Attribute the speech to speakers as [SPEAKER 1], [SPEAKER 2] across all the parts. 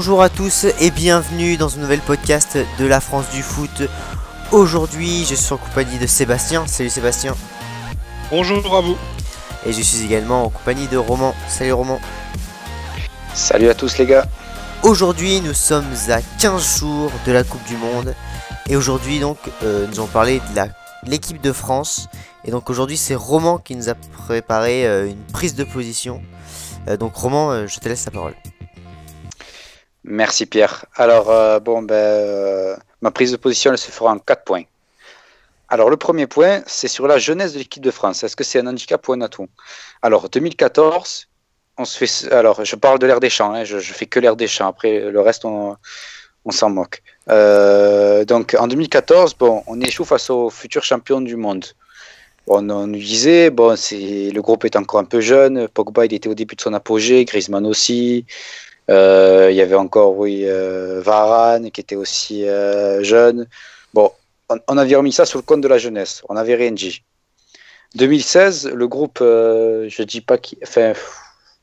[SPEAKER 1] Bonjour à tous et bienvenue dans un nouvel podcast de la France du foot. Aujourd'hui, je suis en compagnie de Sébastien. Salut Sébastien.
[SPEAKER 2] Bonjour à vous.
[SPEAKER 1] Et je suis également en compagnie de Roman. Salut Roman.
[SPEAKER 3] Salut à tous les gars.
[SPEAKER 1] Aujourd'hui, nous sommes à 15 jours de la Coupe du Monde. Et aujourd'hui, donc, euh, nous allons parler de l'équipe de France. Et donc aujourd'hui, c'est Roman qui nous a préparé euh, une prise de position. Euh, donc Roman, je te laisse la parole.
[SPEAKER 3] Merci Pierre. Alors, bon, ben, ma prise de position, elle se fera en 4 points. Alors, le premier point, c'est sur la jeunesse de l'équipe de France. Est-ce que c'est un handicap ou un atout? Alors, 2014, on se fait. Alors, je parle de l'air des champs, hein, je, je, fais que l'air des champs. Après, le reste, on, s'en moque. Euh, donc, en 2014, bon, on échoue face aux futurs champions du monde. on nous disait, bon, le groupe est encore un peu jeune. Pogba, il était au début de son apogée, Griezmann aussi. Euh, il y avait encore, oui, euh, Varane qui était aussi jeune. Bon, on, avait remis ça sur le compte de la jeunesse. On avait rien dit. 2016, le groupe, je dis pas qui, enfin,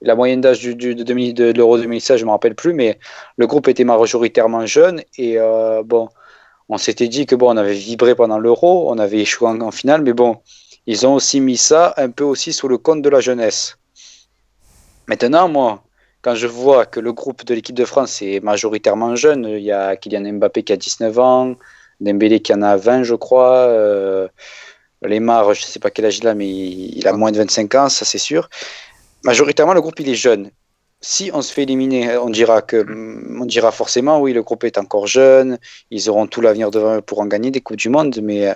[SPEAKER 3] la moyenne d'âge du, de, de l'Euro 2016, je ne me rappelle plus, mais le groupe était majoritairement jeune et euh, bon, on s'était dit que bon, on avait vibré pendant l'Euro, on avait échoué en, finale, mais bon, ils ont aussi mis ça un peu aussi sous le compte de la jeunesse. Maintenant, moi, quand je vois que le groupe de l'équipe de France est majoritairement jeune, il y a Kylian Mbappé qui a 19 ans, Dembélé qui en a 20, je crois. Euh, Lemar, je ne sais pas quel âge il a, mais il a moins de 25 ans, ça c'est sûr majoritairement, le groupe il est jeune. Si on se fait éliminer, on dira que, on dira forcément, oui, le groupe est encore jeune, ils auront tout l'avenir devant eux pour en gagner des coupes du monde, mais euh,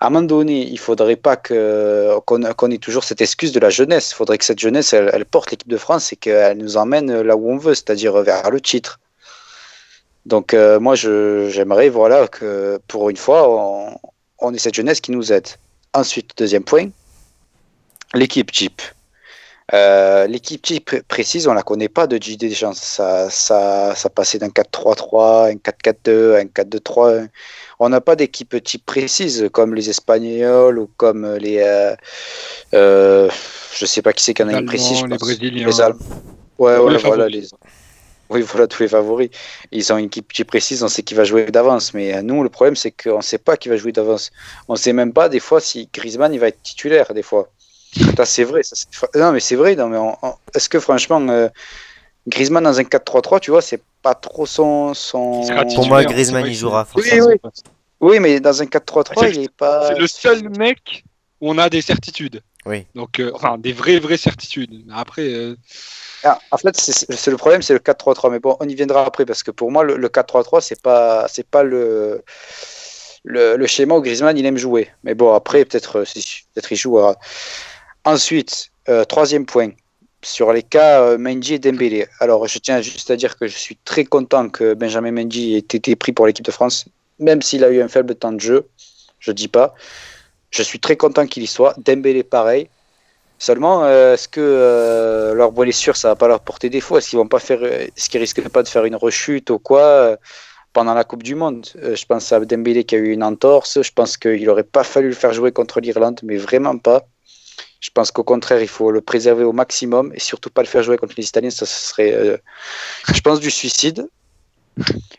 [SPEAKER 3] à un moment donné, il faudrait pas qu'on ait toujours cette excuse de la jeunesse. Il faudrait que cette jeunesse, elle, porte l'équipe de France et qu'elle nous emmène là où on veut, c'est-à-dire vers le titre. Donc euh, moi, j'aimerais voilà que pour une fois, on, on ait cette jeunesse qui nous aide. Ensuite, deuxième point, l'équipe Jeep. Euh, l'équipe type précise, on la connaît pas de JD Deschamps. Ça, ça, ça passait d'un 4-3-3, un 4-4-2, un 4-2-3. On n'a pas d'équipe type précise comme les Espagnols ou comme les. Euh, euh, je sais pas qui c'est qui en a une précise.
[SPEAKER 2] Les Brésiliens.
[SPEAKER 3] Les Allemands. Ouais, ouais, voilà. Les... Oui, voilà tous les favoris. Ils ont une équipe type précise, on sait qui va jouer d'avance. Mais nous, le problème, c'est qu'on ne sait pas qui va jouer d'avance. On ne sait même pas, des fois, si Griezmann il va être titulaire, des fois. C'est vrai. Ça, non, mais c'est vrai. Non, mais est-ce que franchement, euh, Griezmann dans un 4-3-3, tu vois, c'est pas trop son. son...
[SPEAKER 1] Pour moi, Griezmann, il jouera.
[SPEAKER 3] Oui, oui. oui, mais dans un 4-3-3, il est pas.
[SPEAKER 2] C'est le seul mec où on a des certitudes.
[SPEAKER 1] Oui.
[SPEAKER 2] Donc, euh, enfin, des vraies, vraies certitudes. Après. Euh,
[SPEAKER 3] ah, en fait, c'est le problème, c'est le 4-3-3. Mais bon, on y viendra après parce que pour moi, le, 4-3-3, c'est pas, c'est pas le, le, le, schéma où Griezmann il aime jouer. Mais bon, après, peut-être, peut-être il jouera. Ensuite, euh, troisième point, sur les cas euh, Mendy et Dembélé. Alors, je tiens juste à dire que je suis très content que Benjamin Mendy ait été pris pour l'équipe de France, même s'il a eu un faible temps de jeu. Je dis pas. Je suis très content qu'il y soit. Dembélé, pareil. Seulement, euh, est-ce que leur blessure, ça va pas leur porter défaut? Est-ce qu'ils vont pas faire, est-ce qu'ils risquent pas de faire une rechute ou quoi pendant la Coupe du Monde? Je pense à Dembélé qui a eu une entorse. Je pense qu'il aurait pas fallu le faire jouer contre l'Irlande, mais vraiment pas. Je pense qu'au contraire, il faut le préserver au maximum et surtout pas le faire jouer contre les Italiens. Ça, serait, euh, je pense, du suicide.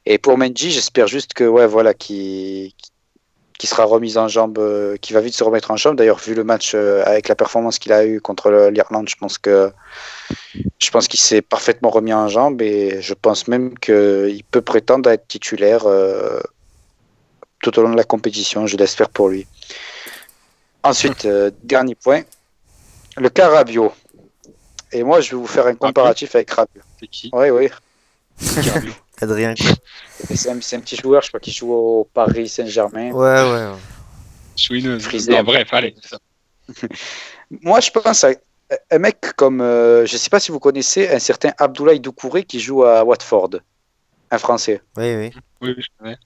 [SPEAKER 3] Et pour Mendy, j'espère juste que, ouais, voilà, qui sera remis en jambe, euh, qui va vite se remettre en jambe. D'ailleurs, vu le match euh, avec la performance qu'il a eu contre l'Irlande, je pense que je pense qu'il s'est parfaitement remis en jambe et je pense même qu'il peut prétendre à être titulaire tout au long de la compétition. Je l'espère pour lui. Ensuite, dernier point, le cas Rabiot. Et moi, je vais vous faire un comparatif avec Rabiot.
[SPEAKER 2] C'est qui
[SPEAKER 3] Oui, oui.
[SPEAKER 1] Adrien.
[SPEAKER 3] C'est un, un, petit joueur, je crois, qui joue au Paris Saint-Germain.
[SPEAKER 1] Ouais, ouais.
[SPEAKER 2] Chouineuse. Non, bref, allez.
[SPEAKER 3] moi, je pense à un mec comme, euh, je ne sais pas si vous connaissez, un certain Abdoulaye Doucouré qui joue à Watford, un Français.
[SPEAKER 1] Oui, oui.
[SPEAKER 2] Oui, je connais.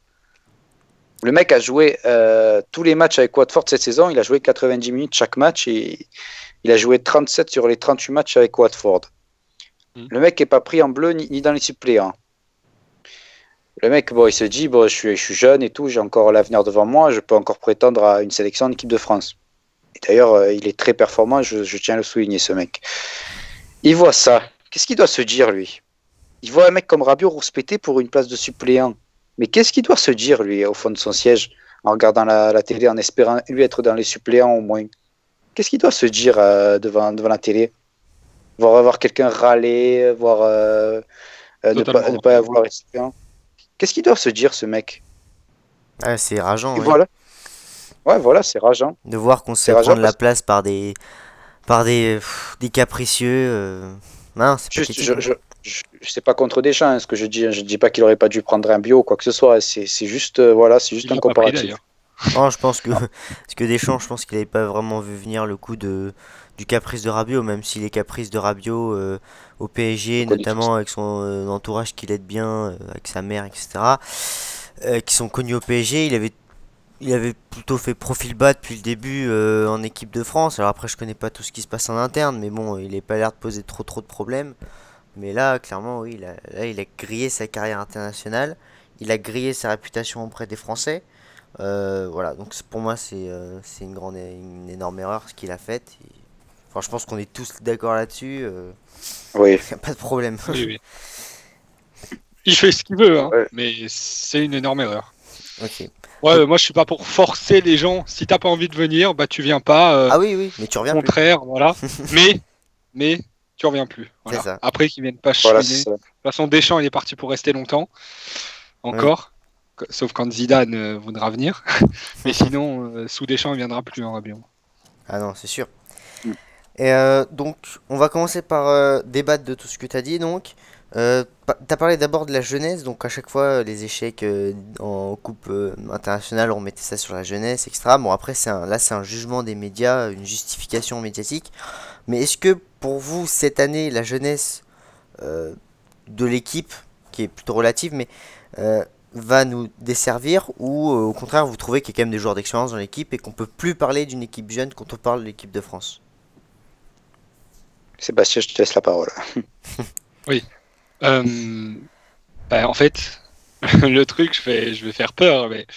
[SPEAKER 3] Le mec a joué euh, tous les matchs avec Watford cette saison. Il a joué 90 minutes chaque match et il a joué 37 sur les 38 matchs avec Watford. Hmm. Le mec n'est pas pris en bleu ni, dans les suppléants. Le mec, bon, il se dit, bon, je suis, je suis jeune et tout, j'ai encore l'avenir devant moi, je peux encore prétendre à une sélection en équipe de France. Et d'ailleurs, euh, il est très performant, je, tiens à le souligner, ce mec. Il voit ça. Qu'est-ce qu'il doit se dire, lui? Il voit un mec comme Rabiot rouspéter pour une place de suppléant. Mais qu'est-ce qu'il doit se dire, lui, au fond de son siège, en regardant la, la télé, en espérant lui être dans les suppléants au moins? Qu'est-ce qu'il doit se dire euh, devant, devant la télé? Voir avoir quelqu'un râler, voir euh, euh, ne, pas, ne pas avoir. Qu'est-ce qu'il doit se dire, ce mec?
[SPEAKER 1] Ah, c'est rageant
[SPEAKER 3] Et
[SPEAKER 1] ouais.
[SPEAKER 3] voilà. Ouais, voilà, c'est rageant.
[SPEAKER 1] de voir qu'on se fait
[SPEAKER 3] rageant
[SPEAKER 1] prendre la place par des par des pff, des capricieux. euh, Non, c'est
[SPEAKER 3] Juste,
[SPEAKER 1] pathétique.
[SPEAKER 3] je, je, je, je sais pas contre Deschamps, hein, ce que je dis. Je dis pas qu'il aurait pas dû prendre un bio ou quoi que ce soit. C'est juste, euh, voilà, c'est juste
[SPEAKER 2] Il
[SPEAKER 3] un
[SPEAKER 2] pris,
[SPEAKER 3] comparatif.
[SPEAKER 1] Non, je pense que parce que Deschamps, je pense qu'il avait pas vraiment vu venir le coup de du caprice de Rabiot, même si les caprices de Rabiot euh, au PSG, notamment avec son euh, entourage qui l'aide bien, euh, avec sa mère, etc., qui sont connus au PSG, il avait il avait plutôt fait profil bas depuis le début en équipe de France. Alors après, je connais pas tout ce qui se passe en interne, mais bon, il n'a pas l'air de poser trop trop de problèmes. Mais là, clairement, oui, là, il a grillé sa carrière internationale. Il a grillé sa réputation auprès des Français. Euh, voilà, donc pour moi, c'est euh, c'est une grande, une énorme erreur ce qu'il a fait. Et- Enfin, je pense qu'on est tous d'accord là-dessus. euh,
[SPEAKER 3] Oui.
[SPEAKER 1] y a pas de problème.
[SPEAKER 2] Oui, oui. Il fait ce qu'il veut, hein,
[SPEAKER 3] Ouais.
[SPEAKER 2] mais c'est une énorme erreur.
[SPEAKER 1] ok.
[SPEAKER 2] Ouais, moi je suis pas pour forcer les gens. Si t'as pas envie de venir, bah tu viens pas. euh,
[SPEAKER 1] Ah oui, oui, mais tu
[SPEAKER 2] au
[SPEAKER 1] reviens plus.
[SPEAKER 2] contraire, voilà. mais, mais tu reviens plus. Voilà.
[SPEAKER 1] C'est ça.
[SPEAKER 2] Après qu'ils viennent pas
[SPEAKER 3] Voilà, ça.
[SPEAKER 2] De toute façon, Deschamps, il est parti pour rester longtemps. Encore. Co- Sauf quand Zidane euh, voudra venir. Mais sinon, euh, sous Deschamps, il viendra plus en Rabiot.
[SPEAKER 1] Ah non, c'est sûr.
[SPEAKER 3] Mm.
[SPEAKER 1] Et euh, donc, on va commencer par euh, débattre de tout ce que tu as dit. Donc, euh, pa- t'as parlé d'abord de la jeunesse. Donc, à chaque fois, les échecs en coupe internationale, on mettait ça sur la jeunesse, etc. Bon, après, un, là, c'est un jugement des médias, une justification médiatique. Mais est-ce que pour vous, cette année, la jeunesse de l'équipe, qui est plutôt relative, mais va nous desservir ou euh, au contraire vous trouvez qu'il y a quand même des joueurs d'expérience dans l'équipe et qu'on peut plus parler d'une équipe jeune quand on parle de l'équipe de France
[SPEAKER 3] Sébastien, je te laisse la parole.
[SPEAKER 2] Euh, bah, en fait, le truc, je vais, je vais faire peur, mais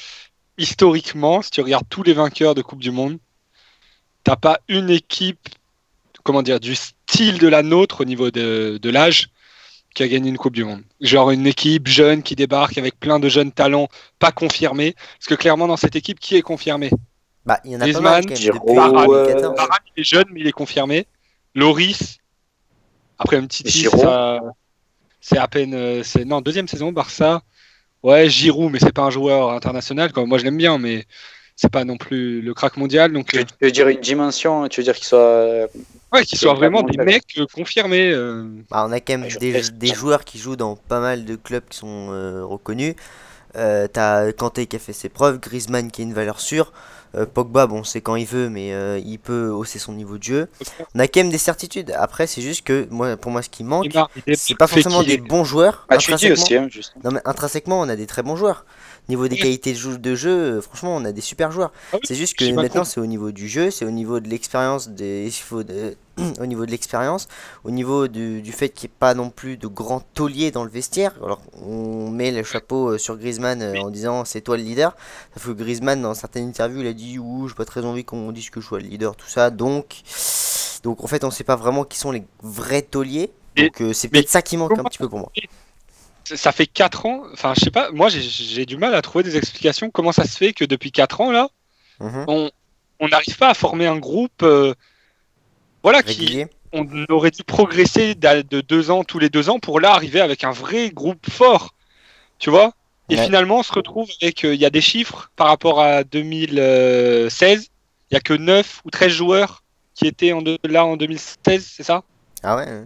[SPEAKER 2] historiquement, si tu regardes tous les vainqueurs de Coupe du Monde, t'as pas une équipe, comment dire, du style de la nôtre au niveau de, de l'âge qui a gagné une Coupe du Monde. Genre une équipe jeune qui débarque avec plein de jeunes talents pas confirmés. Parce que clairement, dans cette équipe, qui est confirmé?
[SPEAKER 1] Bah, il y en a
[SPEAKER 2] Griezmann,
[SPEAKER 1] quand même
[SPEAKER 3] Giroud,
[SPEAKER 1] depuis
[SPEAKER 2] Varane,
[SPEAKER 1] 2014.
[SPEAKER 2] Varane, il est jeune, mais il est confirmé. Loris, après un petit c'est à peine. euh, C'est non deuxième saison Barça. Ouais, Giroud, mais c'est pas un joueur international. Quoi. Moi, je l'aime bien, mais c'est pas non plus le crack mondial. Donc,
[SPEAKER 3] Tu,
[SPEAKER 2] euh,
[SPEAKER 3] tu veux dire une dimension Tu veux dire qu'il soit.
[SPEAKER 2] Ouais, qu'ils soient vraiment des mecs euh, confirmés. euh.
[SPEAKER 1] Bah, on a quand même des, joueurs qui jouent dans pas mal de clubs qui sont euh, reconnus. Euh, T'as Kanté qui a fait ses preuves, Griezmann qui est une valeur sûre. Euh, Pogba, bon, c'est quand il veut, mais euh, il peut hausser son niveau de jeu. On a quand même des certitudes. Après, c'est juste que moi, pour moi, ce qui manque, c'est pas forcément des bons joueurs.
[SPEAKER 3] Ah, tu dis
[SPEAKER 1] intrinsèquement.
[SPEAKER 3] aussi, hein, juste.
[SPEAKER 1] Non, mais intrinsèquement, on a des très bons joueurs. Niveau des qualités de jeu, de jeu, euh, franchement, on a des super joueurs.
[SPEAKER 2] Ah oui,
[SPEAKER 1] C'est juste que maintenant, c'est au niveau du jeu, c'est au niveau de l'expérience, des... de- au niveau de l'expérience, au niveau du, du fait qu'il n'y ait pas non plus de grands tauliers dans le vestiaire. Alors, on met le chapeau euh, sur Griezmann euh,
[SPEAKER 2] Oui.
[SPEAKER 1] en disant c'est toi le leader. Sauf que Griezmann, dans certaines interviews, il a dit ouh, j'ai pas très envie qu'on dise que je sois le leader, tout ça. Donc, donc en fait, on sait pas vraiment qui sont les vrais tauliers. Donc, euh, c'est peut-être ça qui manque un petit peu pour moi.
[SPEAKER 2] Ça fait 4 ans. Enfin, je sais pas. Moi, j'ai- du mal à trouver des explications. Comment ça se fait que depuis 4 ans là,
[SPEAKER 1] Mhm.
[SPEAKER 2] on n'arrive pas à former un groupe. euh, voilà, qui, on aurait dû progresser de deux ans tous les deux ans pour là arriver avec un vrai groupe fort, tu vois? Et
[SPEAKER 1] Ouais.
[SPEAKER 2] finalement, on se retrouve avec, euh, il y a des chiffres par rapport à 2016, il y a que 9 ou 13 joueurs qui étaient en de- là en 2016, c'est ça?
[SPEAKER 1] Ah ouais, ouais.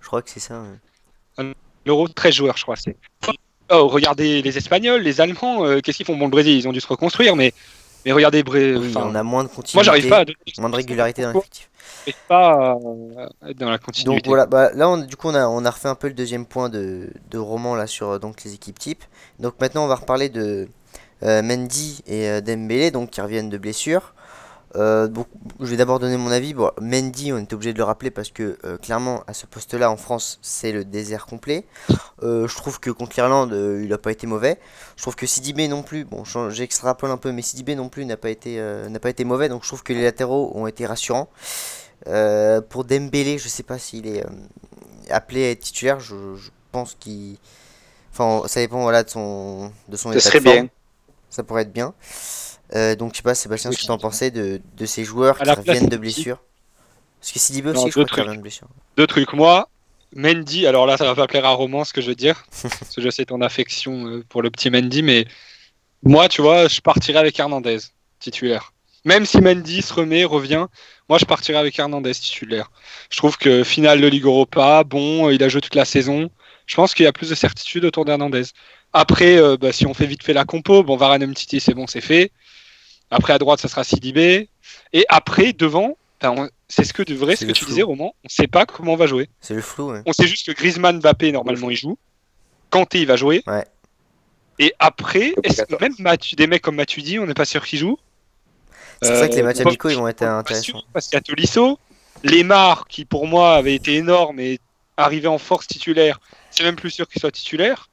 [SPEAKER 1] Je crois que c'est ça. ouais.
[SPEAKER 2] L'Euro, 13 joueurs, je crois. c'est. Oh, regardez les Espagnols, les Allemands, euh, qu'est-ce qu'ils font? Bon, le Brésil, ils ont dû se reconstruire, mais, mais regardez, Bré...
[SPEAKER 1] Oui,
[SPEAKER 2] enfin,
[SPEAKER 1] on a moins de continuité.
[SPEAKER 2] moi, j'arrive pas à donner
[SPEAKER 1] Moins de régularité dans l'effectif.
[SPEAKER 2] pas dans la continuité.
[SPEAKER 1] Donc voilà, bah, là on, du coup on a, on a refait un peu le deuxième point de, de roman là sur euh, donc les équipes types. Donc maintenant on va reparler de euh, Mendy et Dembélé donc qui reviennent de blessures. Euh, donc, je vais d'abord donner mon avis. Bon, Mendy, on est obligé de le rappeler parce que euh, clairement à ce poste-là en France c'est le désert complet. Euh, je trouve que contre l'Irlande il n'a pas été mauvais. Je trouve que Sidibé non plus, bon j'extrapole un peu, mais Sidibé non plus n'a pas été n'a pas été mauvais. Donc je trouve que les latéraux ont été rassurants. Pour Dembélé, je sais pas s'il est appelé à être titulaire. Je, je pense qu'il. Enfin, ça dépend voilà, de son, de son
[SPEAKER 3] Ce
[SPEAKER 1] état
[SPEAKER 3] serait
[SPEAKER 1] de forme.
[SPEAKER 3] bien.
[SPEAKER 1] Ça pourrait être bien. Euh, donc, je sais pas, Sébastien, ce que t'en pensais de, de ces joueurs
[SPEAKER 2] À
[SPEAKER 1] qui reviennent de blessures Parce que Sidibé
[SPEAKER 2] Non,
[SPEAKER 1] aussi, je crois
[SPEAKER 2] deux
[SPEAKER 1] qu'il
[SPEAKER 2] trucs.
[SPEAKER 1] revient de blessure.
[SPEAKER 2] Deux trucs. Moi, Mendy, alors là, ça va pas plaire à Roman ce que je veux dire, parce que je sais ton affection euh, pour le petit Mendy, mais moi, tu vois, je partirais avec Hernandez, titulaire. Même si Mendy se remet, revient, moi, je partirais avec Hernandez, titulaire. Je trouve que finale de Ligue Europa, bon, il a joué toute la saison. Je pense qu'il y a plus de certitude autour d'Hernandez. Après, euh, bah, si on fait vite fait la compo, bon, Varane Umtiti, c'est bon, c'est fait. Après, à droite, ça sera Sidibé. Et après, devant, on- c'est ce que de vrai, ce que tu
[SPEAKER 1] flou.
[SPEAKER 2] disais, Roman, on sait pas comment on va jouer.
[SPEAKER 1] C'est le flou, ouais.
[SPEAKER 2] On sait juste que Griezmann, Mbappé, normalement, il joue. Kanté, il va jouer.
[SPEAKER 1] Ouais.
[SPEAKER 2] Et après, est-ce que
[SPEAKER 3] Obligatoire.
[SPEAKER 2] même Mathieu- des mecs comme Matuidi, on n'est pas sûr qu'ils jouent?
[SPEAKER 1] C'est vrai que les
[SPEAKER 2] Euh,
[SPEAKER 1] matchs amicaux, ils vont être intéressants.
[SPEAKER 2] Parce qu'il y a Tolisso, Lemar, qui pour moi avait été énorme et arrivé en force titulaire, c'est même plus sûr qu'il soit titulaire.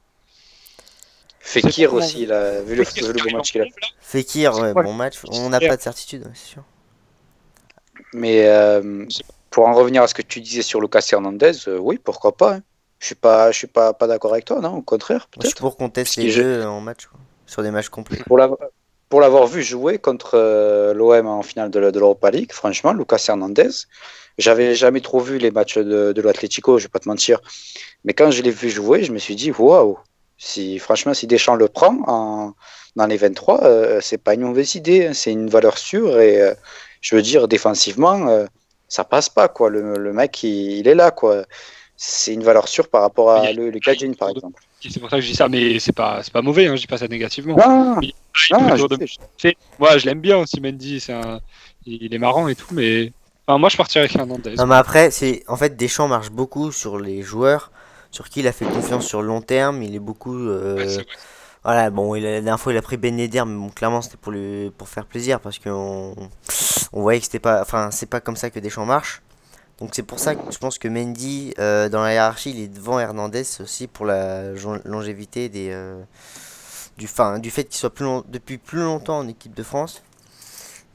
[SPEAKER 3] Fekir aussi, il a vu le,
[SPEAKER 2] Fekir arrive
[SPEAKER 3] match qu'il a
[SPEAKER 2] là.
[SPEAKER 1] Fekir, ouais, bon match. On n'a pas de certitude, c'est sûr.
[SPEAKER 3] Mais euh, pour en revenir à ce que tu disais sur Lucas Hernandez, euh, oui, pourquoi pas. hein. Je suis pas, je suis pas, pas d'accord avec toi, non, au contraire,
[SPEAKER 1] Moi, je suis
[SPEAKER 3] peut-être.
[SPEAKER 1] pour qu'on teste les deux en match, quoi. Sur des matchs complets.
[SPEAKER 3] Pour pour l'avoir vu jouer contre euh, l'OM en finale de, l'Europa League, franchement, Lucas Hernandez, j'avais jamais trop vu les matchs de, de l'Atlético, je vais pas te mentir. Mais quand je l'ai vu jouer, je me suis dit, waouh, si, franchement, si Deschamps le prend en, dans les 23, euh, c'est pas une mauvaise idée, hein, c'est une valeur sûre et euh, je veux dire, défensivement, euh, ça passe pas, quoi. Le, le mec, il, il est là, quoi. C'est une valeur sûre par rapport à
[SPEAKER 2] Il-
[SPEAKER 3] le, le Cajun, par exemple.
[SPEAKER 2] C'est pour ça que je dis ça, mais c'est pas, pas mauvais, hein, je dis pas ça négativement.
[SPEAKER 3] Non, non,
[SPEAKER 2] il-
[SPEAKER 3] je
[SPEAKER 2] de-
[SPEAKER 3] je
[SPEAKER 2] l'aime bien aussi, Mendy, c'est un- il est marrant et tout, mais enfin, moi, je partirais avec Hernandez.
[SPEAKER 1] Non, mais après, c'est en fait Deschamps marche beaucoup sur les joueurs sur qui il a fait confiance sur le long terme. Il est beaucoup. euh,
[SPEAKER 2] Ouais, c'est vrai.
[SPEAKER 1] Voilà, bon, il a- la dernière fois il a pris Ben Yedder, mais bon, clairement c'était pour lui pour faire plaisir parce qu'on on voyait que c'était pas, enfin c'est pas comme ça que Deschamps marche. Donc c'est pour ça que je pense que Mendy euh, dans la hiérarchie il est devant Hernandez aussi pour la longévité des euh, du fin du fait qu'il soit depuis plus longtemps en équipe de France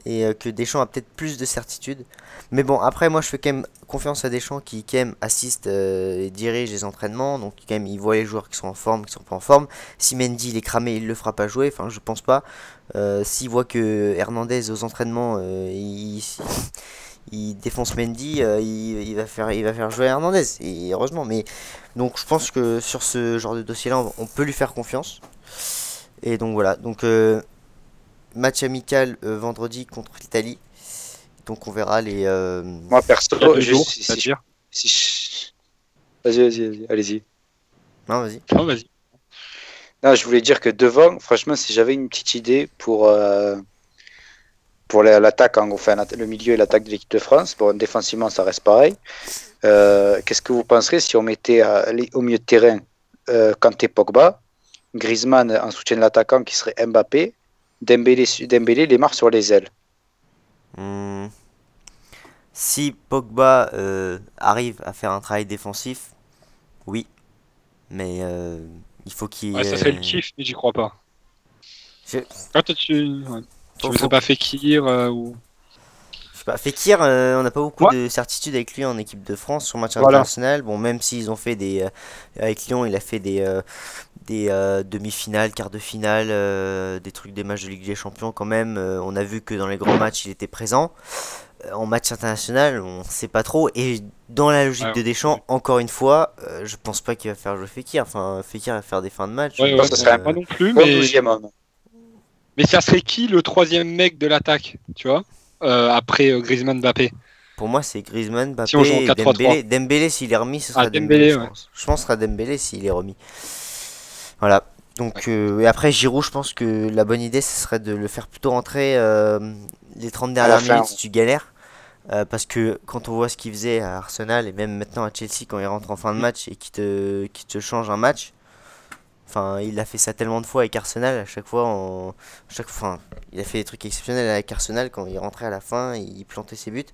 [SPEAKER 1] et euh, que Deschamps a peut-être plus de certitude. Mais bon après moi je fais quand même confiance à Deschamps qui quand même assiste euh, et dirige les entraînements donc quand même il voit les joueurs qui sont en forme qui sont pas en forme. Si Mendy il est cramé, il le fera pas jouer. Enfin, je pense pas. Euh, S'il voit que Hernandez aux entraînements, euh, il, défonce Mendy, il, va faire, il va faire jouer Hernandez. Et heureusement. Mais donc, je pense que sur ce genre de dossier-là, on peut lui faire confiance. Et donc voilà. Donc euh, match amical euh, vendredi contre l'Italie. Donc on verra les. euh,
[SPEAKER 3] Moi, perso, je-
[SPEAKER 2] jours,
[SPEAKER 3] si- Vas-y, vas-y, vas-y, allez-y.
[SPEAKER 1] Non, vas-y.
[SPEAKER 2] Oh, vas-y.
[SPEAKER 3] Non, je voulais dire que devant, franchement, si j'avais une petite idée pour, euh, pour la- l'attaque, en- enfin, le milieu et l'attaque de l'équipe de France, bon, défensivement, ça reste pareil. Euh, Qu'est-ce que vous penserez si on mettait à- au milieu de terrain euh, Kanté Pogba, Griezmann en soutien de l'attaquant qui serait Mbappé, Dembélé, Dembélé les marques sur les ailes
[SPEAKER 1] Hmm. Si Pogba euh, arrive à faire un travail défensif, oui. Mais euh, il faut qu'il.
[SPEAKER 2] Ouais, ça serait
[SPEAKER 1] euh,
[SPEAKER 2] le kiff, mais j'y crois pas.
[SPEAKER 1] Je-
[SPEAKER 2] Ah, toi, tu. Ouais. Tu
[SPEAKER 1] Faut-
[SPEAKER 2] veux
[SPEAKER 1] faut-
[SPEAKER 2] pas Fekir euh, ou?
[SPEAKER 1] Je sais pas, Fekir, euh, on n'a pas beaucoup
[SPEAKER 2] Ouais.
[SPEAKER 1] de certitude avec lui en équipe de France sur match
[SPEAKER 2] Voilà.
[SPEAKER 1] international. Bon, même s'ils ont fait des. euh, avec Lyon, il a fait des, euh, des euh, demi-finales, quarts de finale, euh, des trucs des matchs de Ligue des Champions quand même. Euh, on a vu que dans les grands matchs, il était présent. Euh, en match international, on sait pas trop. Et dans la logique
[SPEAKER 2] Ouais,
[SPEAKER 1] de Deschamps, encore une fois, euh, je pense pas qu'il va faire jouer Fekir. Enfin, Fekir va faire des fins de match.
[SPEAKER 2] Ouais, ouais,
[SPEAKER 3] ça serait
[SPEAKER 2] pas non plus, mais.
[SPEAKER 3] 12e homme.
[SPEAKER 2] Mais ça serait qui le troisième mec de l'attaque, tu vois euh, Après euh, Griezmann Mbappé?
[SPEAKER 1] Pour moi, c'est Griezmann, Mbappé,
[SPEAKER 2] Si on joue en
[SPEAKER 1] et
[SPEAKER 2] 4-3-3.
[SPEAKER 1] Dembélé. Dembélé, s'il est remis, ce sera
[SPEAKER 2] Ah,
[SPEAKER 1] Dembélé,
[SPEAKER 2] Dembélé,
[SPEAKER 1] je pense. Je pense que ce sera Dembélé s'il est remis. Voilà. Donc, euh, et après, Giroud, je pense que la bonne idée, ce serait de le faire plutôt rentrer euh, les 30
[SPEAKER 3] la
[SPEAKER 1] dernières minutes si tu galères. Euh, parce que quand on voit ce qu'il faisait à Arsenal et même maintenant à Chelsea quand il rentre en fin de
[SPEAKER 2] Mm.
[SPEAKER 1] match et qu'il te, qu'il te change un match, enfin il a fait ça tellement de fois avec Arsenal, à chaque fois, en, chaque, enfin, il a fait des trucs exceptionnels avec Arsenal quand il rentrait à la fin, il plantait ses buts.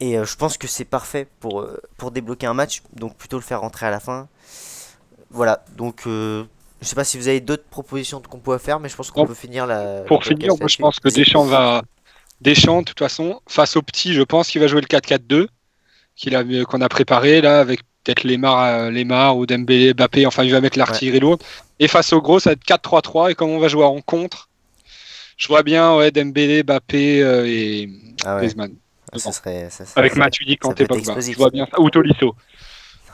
[SPEAKER 1] Et euh, je pense que c'est parfait pour, pour débloquer un match, donc plutôt le faire rentrer à la fin. Voilà, donc euh, je sais pas si vous avez d'autres propositions qu'on peut faire, mais je pense qu'on peut finir la.
[SPEAKER 2] Pour finir, moi je pense que Deschamps va. Deschamps, de toute façon, face au petit, je pense qu'il va jouer le 4-4-2 qu'il a, qu'on a préparé là, avec peut-être Lemar, Lemar ou Dembélé, Mbappé. Enfin, il va mettre l'artillerie lourde. Et face au gros, ça va être 4-3-3. Et comme on va jouer en contre, je vois bien ouais, Dembélé, Mbappé et
[SPEAKER 1] Ah ouais.
[SPEAKER 2] Griezmann.
[SPEAKER 1] Ah, ça serait, ça serait-
[SPEAKER 2] Avec Matuidi, Kanté, Pogba. Je vois bien ça. Ou Tolisso.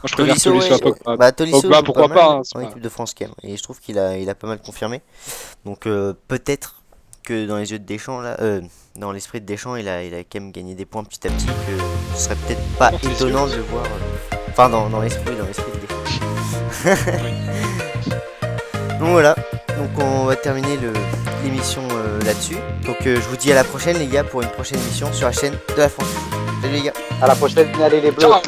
[SPEAKER 2] Moi, je préfère
[SPEAKER 1] Tolisso,
[SPEAKER 2] Tolisso
[SPEAKER 1] ouais,
[SPEAKER 2] à Pogba.
[SPEAKER 1] bah, Tolisso
[SPEAKER 2] Pogba, pourquoi
[SPEAKER 1] mal
[SPEAKER 2] pas, hein,
[SPEAKER 1] en
[SPEAKER 2] pas-
[SPEAKER 1] équipe de France quand même. Et je trouve qu'il a, il a pas mal confirmé. Donc euh, peut-être que dans les yeux de Deschamps, là, euh, dans l'esprit de Deschamps, il a, il a quand même gagné des points petit à petit. Que ce serait peut-être pas
[SPEAKER 2] Non,
[SPEAKER 1] étonnant
[SPEAKER 2] sûr.
[SPEAKER 1] de le voir. euh, Enfin, dans, dans l'esprit, dans l'esprit de Deschamps. Donc voilà. Donc on va terminer l'émission euh, là-dessus. Donc euh, je vous dis à la prochaine les gars pour une prochaine émission sur la chaîne de la France. Salut les gars.
[SPEAKER 3] À la prochaine, allez les bleus.
[SPEAKER 2] Ciao